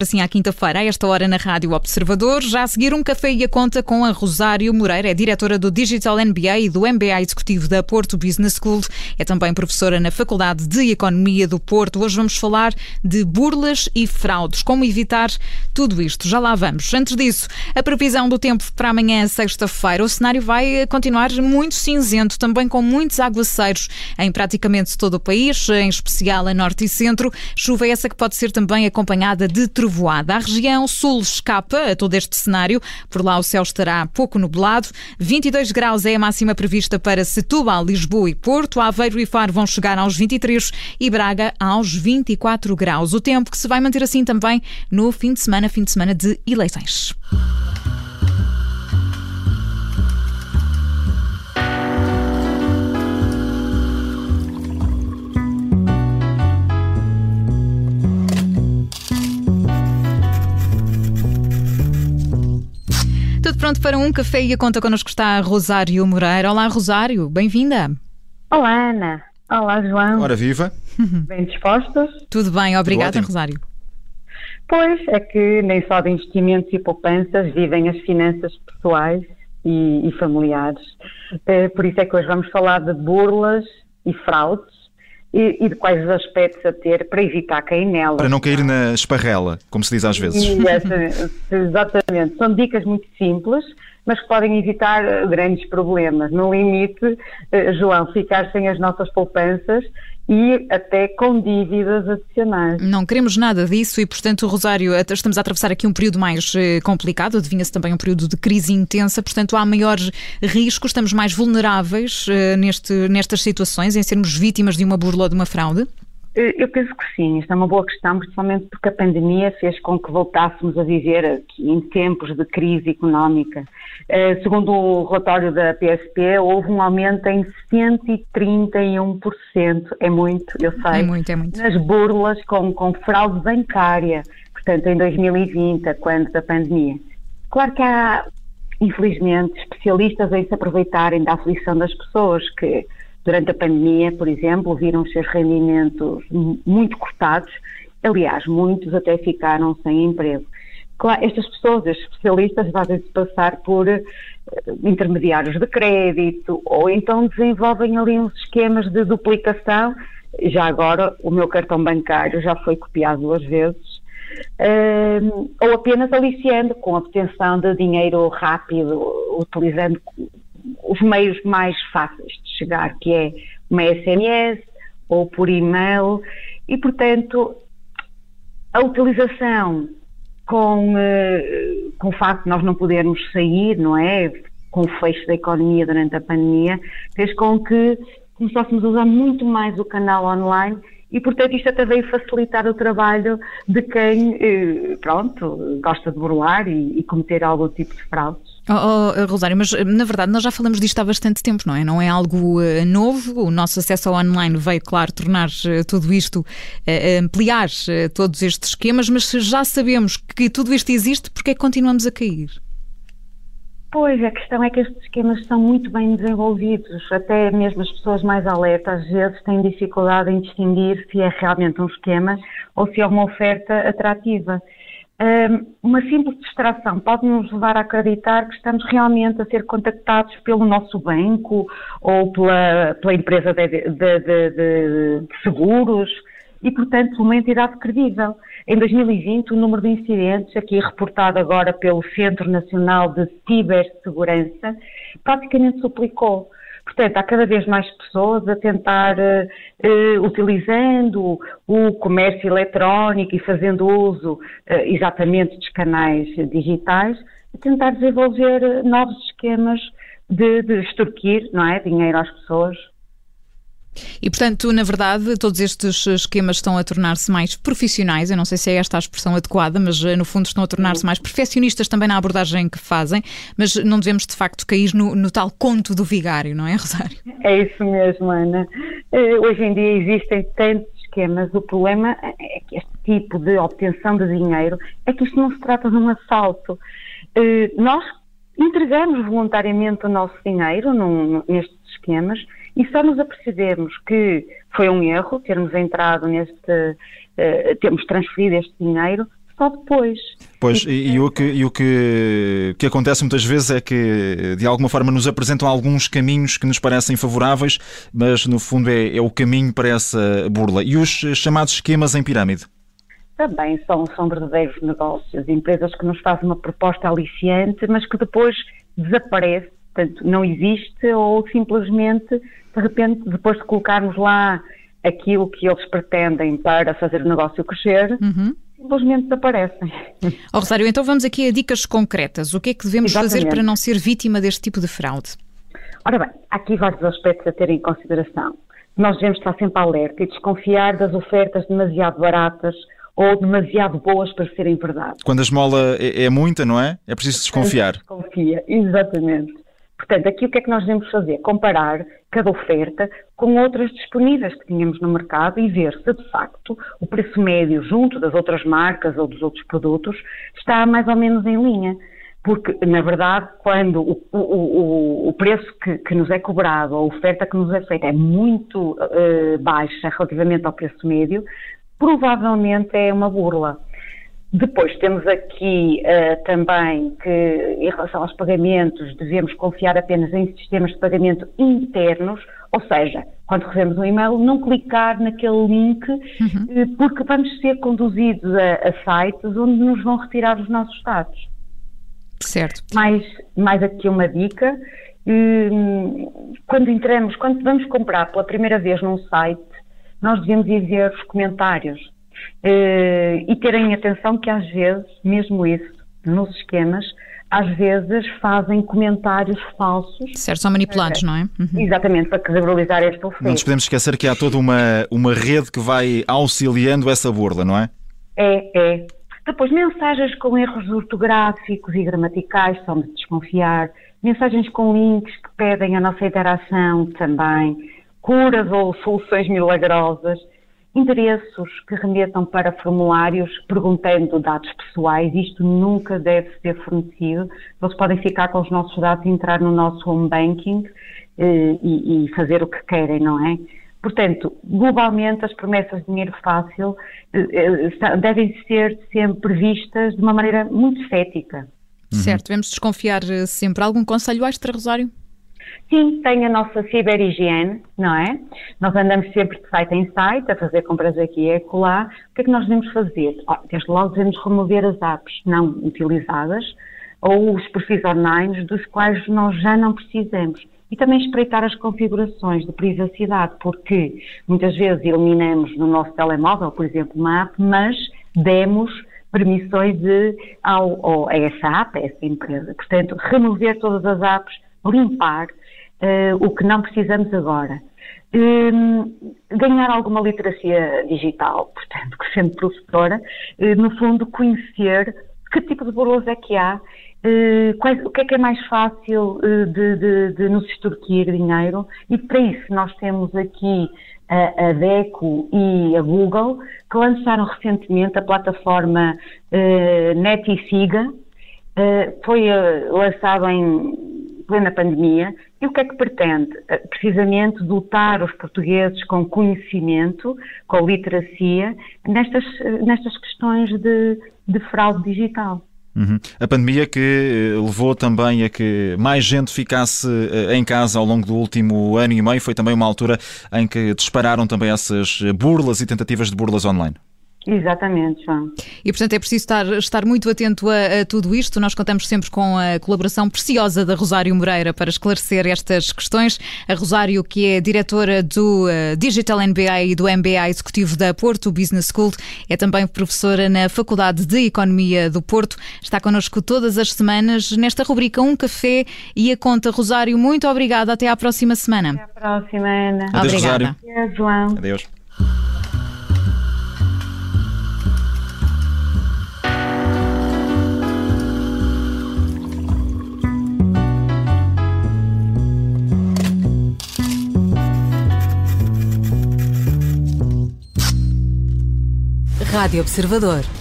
Assim, à quinta-feira, a esta hora na Rádio Observador, já a seguir um café e a conta com a Rosário Moreira, é diretora do Digital MBA e do MBA Executivo da Porto Business School, é também professora na Faculdade de Economia do Porto. Hoje vamos falar de burlas e fraudes, como evitar tudo isto. Já lá vamos. Antes disso, a previsão do tempo para amanhã, sexta-feira, o cenário vai continuar muito cinzento, também com muitos aguaceiros em praticamente todo o país, em especial a norte e centro. Chuva essa que pode ser também acompanhada de trovões trovoada. A região sul escapa a todo este cenário. Por lá o céu estará pouco nublado. 22 graus é a máxima prevista para Setúbal, Lisboa e Porto. Aveiro e Faro vão chegar aos 23 e Braga aos 24 graus. O tempo que se vai manter assim também no fim de semana, fim de semana de eleições. Pronto para um café e a conta connosco está a Rosário Moreira. Olá, Rosário, bem-vinda. Olá, Ana. Olá, João. Ora, viva. Bem dispostos? Tudo bem, obrigada, Tudo Rosário. Pois, é que nem só de investimentos e poupanças vivem as finanças pessoais e, e familiares. Eh, por isso é que hoje vamos falar de burlas e fraudes e, e, de quais os aspectos a ter para evitar cair nela. Para não cair na esparrela, como se diz às vezes. exatamente. São dicas muito simples, mas que podem evitar eh, grandes problemas. No limite, eh, João, ficar sem as nossas poupanças e até com dívidas adicionais. Não queremos nada disso e, portanto, Rosário, estamos a atravessar aqui um período mais eh, complicado, adivinha-se também um período de crise intensa, portanto, há maior risco, estamos mais vulneráveis uh, neste, nestas situações, em sermos vítimas de uma burla ou de uma fraude? Eh, eu penso que sim, isto é uma boa questão, principalmente porque a pandemia fez com que voltássemos a viver aqui em tempos de crise económica. Uh, segundo o relatório da PSP, houve um aumento em 131%, é muito, eu sei, é muito, é muito. nas burlas com, com fraude bancária, portanto em 2020, quando da pandemia. Claro que há, infelizmente, especialistas em se aproveitarem da aflição das pessoas que durante a pandemia, por exemplo, viram os seus rendimentos muito cortados, aliás, muitos até ficaram sem emprego. Claro, estas pessoas, estes especialistas, fazem-se passar por uh, intermediários de crédito ou então desenvolvem ali uns esquemas de duplicação. Já agora, o meu cartão bancário já foi copiado duas vezes. Uh, ou apenas aliciando com a obtenção de dinheiro rápido, utilizando os meios mais fáceis de chegar, que é uma SMS ou por e-mail, e portanto a utilização com, uh, com o facto de nós não podermos sair, não é? Com o fecho da economia durante a pandemia, fez com que começássemos a usar muito mais o canal online e, portanto, isto até veio facilitar o trabalho de quem, eh, pronto, gosta de burlar e, e cometer algum tipo de fraudes. Oh, oh, Rosário, mas na verdade nós já falamos disto há bastante tempo, não é? Não é algo uh, novo. O nosso acesso ao online veio, claro, tornar uh, tudo isto, uh, ampliar todos estes esquemas, mas já sabemos que tudo isto existe, porque é que continuamos a cair? Pois, a questão é que estes esquemas são muito bem desenvolvidos, até mesmo as pessoas mais alertas às vezes têm dificuldade em distinguir se é realmente um esquema ou se é uma oferta atrativa. Uma simples distração pode nos levar a acreditar que estamos realmente a ser contactados pelo nosso banco ou pela, pela empresa de, de, de, de seguros e, portanto, uma entidade credível. Em 2020, o número de incidentes, aqui reportado agora pelo Centro Nacional de Cibersegurança, praticamente suplicou. Portanto, há cada vez mais pessoas a tentar, uh, utilizando o comércio eletrónico e fazendo uso uh, exatamente dos canais digitais, a tentar desenvolver novos esquemas de, de extorquir não é, dinheiro às pessoas. E, portanto, na verdade, todos estes esquemas estão a tornar-se mais profissionais. Eu não sei se é esta a expressão adequada, mas eh, no fundo estão a tornar-se mais perfeccionistas também na abordagem que fazem. Mas não devemos, de facto, cair no, no tal conto do vigário, não é, Rosário? É isso mesmo, Ana. Eh, hoje em dia existem tantos esquemas. O problema é que este tipo de obtenção de dinheiro é que isto não se trata de um assalto. Eh, nós entregamos voluntariamente o nosso dinheiro num, nestes esquemas e só nos apercebemos que foi um erro termos entrado neste, uh, termos transferido este dinheiro só depois. Pois, e, e, o, que, e o que, que acontece muitas vezes é que, de alguma forma, nos apresentam alguns caminhos que nos parecem favoráveis, mas no fundo é, é o caminho para essa burla. E os chamados esquemas em pirâmide? Também são, são verdadeiros negócios, empresas que nos fazem uma proposta aliciante, mas que depois desaparece, portanto, não existe ou simplesmente, de repente, depois de colocarmos lá aquilo que eles pretendem para fazer o negócio crescer, uhum simplesmente desaparecem. Oh, Rosário, então vamos aqui a dicas concretas. O que é que devemos Exatamente. fazer para não ser vítima deste tipo de fraude? Ora bem, há aqui vários aspectos a ter em consideração. Nós devemos estar sempre alerta e desconfiar das ofertas demasiado baratas ou demasiado boas para serem verdade. Quando a esmola é, é muita, não é? É preciso desconfiar. Desconfia, exatamente. Portanto, aqui o que é que nós devemos fazer? Comparar cada oferta com outras disponíveis que tínhamos no mercado e ver se, de facto, o preço médio junto das outras marcas ou dos outros produtos está mais ou menos em linha. Porque, na verdade, quando o, o, o preço que, que, nos é cobrado, a oferta que nos é feita é muito uh, baixa relativamente ao preço médio, provavelmente é uma burla. Depois temos aqui uh, também que, em relação aos pagamentos, devemos confiar apenas em sistemas de pagamento internos, ou seja, quando recebemos um e-mail, não clicar naquele link, uhum. uh, porque vamos ser conduzidos a, a, sites onde nos vão retirar os nossos dados. Certo. Mais, mais aqui uma dica. Uh, quando entramos, quando vamos comprar pela primeira vez num site, nós devemos ir ver os comentários e terem atenção que às vezes, mesmo isso, nos esquemas, às vezes fazem comentários falsos. Certo, são manipulados, não é? Uhum. Exatamente, para credibilizar esta oferta. Não nos podemos esquecer que há toda uma, uma rede que vai auxiliando essa burla, não é? É, é. Depois, mensagens com erros ortográficos e gramaticais são de desconfiar, mensagens com links que pedem a nossa interação também, curas ou soluções milagrosas endereços que remetam para formulários perguntando dados pessoais, isto nunca deve ser fornecido. Eles podem ficar com os nossos dados entrar no nosso home banking eh, e, e, fazer o que querem, não é? Portanto, globalmente, as promessas de dinheiro fácil eh, eh devem ser sempre vistas de uma maneira muito cética. Certo, devemos desconfiar eh, sempre. Algum conselho extra, Rosário? Sim, tem a nossa ciberhigiene, não é? Nós andamos sempre de site em site a fazer compras aqui e acolá. O que é que nós devemos fazer? Oh, desde logo devemos remover as apps não utilizadas ou os perfis online dos quais nós já não precisamos. E também espreitar as configurações de privacidade, porque muitas vezes eliminamos no nosso telemóvel, por exemplo, uma app, mas demos permissões de, ao, ao, a essa app, a essa empresa. Portanto, remover todas as apps, limpar, uh, o que não precisamos agora. Um, ganhar alguma literacia digital, portanto, sendo professora, uh, no fundo, conhecer que tipo de burlas é que há, uh, quais, o que é que é mais fácil de, de, de, nos extorquir dinheiro, e para isso nós temos aqui a, a DECO e a Google, que lançaram recentemente a plataforma uh, NetICiga, foi lançada em plena pandemia, e o que é que pretende? Eh, precisamente dotar os portugueses com conhecimento, com literacia, nestas, eh, nestas questões de, de fraude digital. Uhum. A pandemia que eh, levou também a que mais gente ficasse em casa ao longo do último ano e meio foi também uma altura em que dispararam também essas burlas e tentativas de burlas online. Exatamente, João. E, portanto, é preciso estar, estar muito atento a, a, tudo isto. Nós contamos sempre com a colaboração preciosa da Rosário Moreira para esclarecer estas questões. A Rosário, que é diretora do uh, Digital MBA e do MBA Executivo da Porto Business School, é também professora na Faculdade de Economia do Porto. Está connosco todas as semanas nesta rubrica Um Café e a Conta. Rosário, muito obrigada. Até à próxima semana. Até à próxima, Ana. Adeus, obrigada. Rosário. Adeus, João. Adeus. Rádio Observador.